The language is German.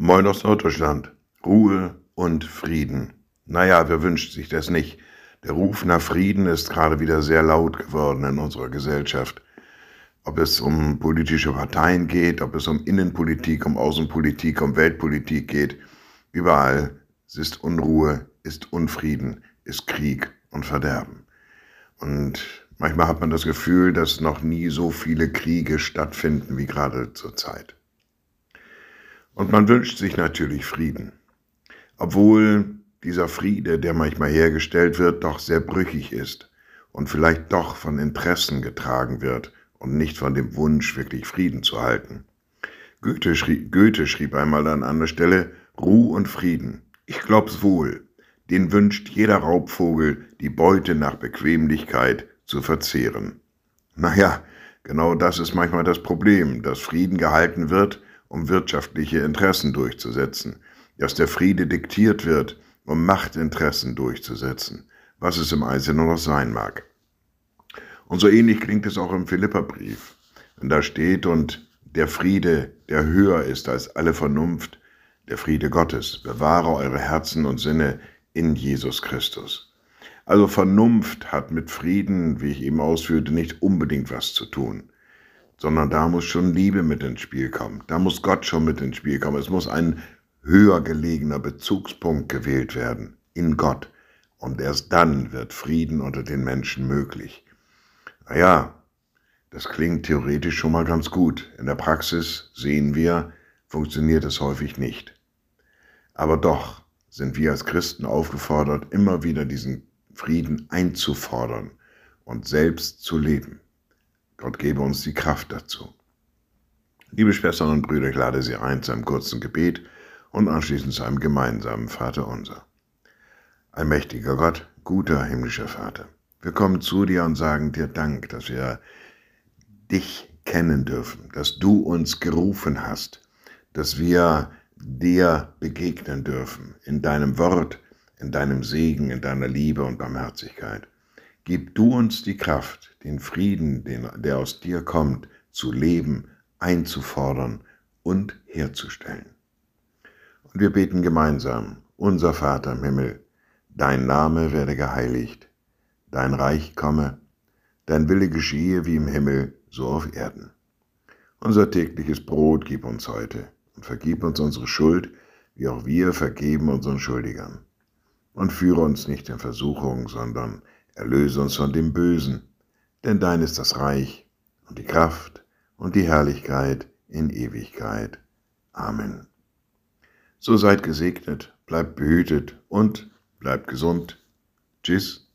Moin aus Norddeutschland. Ruhe und Frieden. Naja, wer wünscht sich das nicht? Der Ruf nach Frieden ist gerade wieder sehr laut geworden in unserer Gesellschaft. Ob es um politische Parteien geht, ob es um Innenpolitik, um Außenpolitik, um Weltpolitik geht, überall ist Unruhe, ist Unfrieden, ist Krieg und Verderben. Und manchmal hat man das Gefühl, dass noch nie so viele Kriege stattfinden wie gerade zur Zeit. Und man wünscht sich natürlich Frieden. Obwohl dieser Friede, der manchmal hergestellt wird, doch sehr brüchig ist und vielleicht doch von Interessen getragen wird und nicht von dem Wunsch, wirklich Frieden zu halten. Goethe schrieb, Goethe schrieb einmal an anderer Stelle, Ruhe und Frieden. Ich glaub's wohl. Den wünscht jeder Raubvogel, die Beute nach Bequemlichkeit zu verzehren. Naja, genau das ist manchmal das Problem, dass Frieden gehalten wird, um wirtschaftliche Interessen durchzusetzen, dass der Friede diktiert wird, um Machtinteressen durchzusetzen, was es im Einzelnen noch sein mag. Und so ähnlich klingt es auch im Philipperbrief, wenn da steht, und der Friede, der höher ist als alle Vernunft, der Friede Gottes, bewahre eure Herzen und Sinne in Jesus Christus. Also Vernunft hat mit Frieden, wie ich eben ausführte, nicht unbedingt was zu tun sondern da muss schon Liebe mit ins Spiel kommen. Da muss Gott schon mit ins Spiel kommen. Es muss ein höher gelegener Bezugspunkt gewählt werden in Gott. Und erst dann wird Frieden unter den Menschen möglich. Naja, das klingt theoretisch schon mal ganz gut. In der Praxis sehen wir, funktioniert es häufig nicht. Aber doch sind wir als Christen aufgefordert, immer wieder diesen Frieden einzufordern und selbst zu leben. Gott gebe uns die Kraft dazu. Liebe Schwestern und Brüder, ich lade Sie ein zu einem kurzen Gebet und anschließend zu einem gemeinsamen Vater unser. Ein mächtiger Gott, guter himmlischer Vater, wir kommen zu dir und sagen dir Dank, dass wir dich kennen dürfen, dass du uns gerufen hast, dass wir dir begegnen dürfen in deinem Wort, in deinem Segen, in deiner Liebe und Barmherzigkeit. Gib du uns die Kraft, den Frieden, den, der aus dir kommt, zu leben, einzufordern und herzustellen. Und wir beten gemeinsam, unser Vater im Himmel, dein Name werde geheiligt, dein Reich komme, dein Wille geschehe wie im Himmel, so auf Erden. Unser tägliches Brot gib uns heute und vergib uns unsere Schuld, wie auch wir vergeben unseren Schuldigern. Und führe uns nicht in Versuchung, sondern Erlöse uns von dem Bösen, denn dein ist das Reich und die Kraft und die Herrlichkeit in Ewigkeit. Amen. So seid gesegnet, bleibt behütet und bleibt gesund. Tschüss.